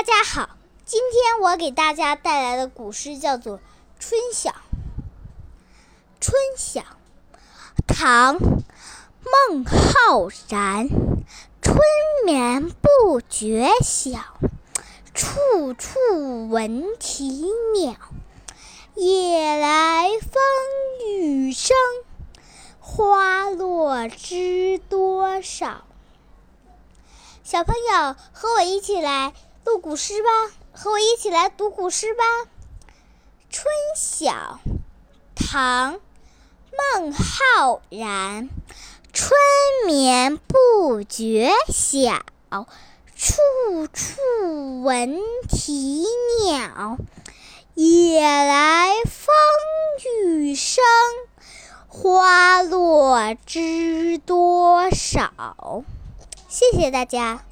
大家好，今天我给大家带来的古诗叫做《春晓》。春晓，唐·孟浩然。春眠不觉晓，处处闻啼鸟。夜来风雨声，花落知多少。小朋友，和我一起来录古诗吧，和我一起来读古诗吧。《春晓》唐·孟浩然。春眠不觉晓，处处闻啼鸟。夜来风雨声，花落知多少。谢谢大家。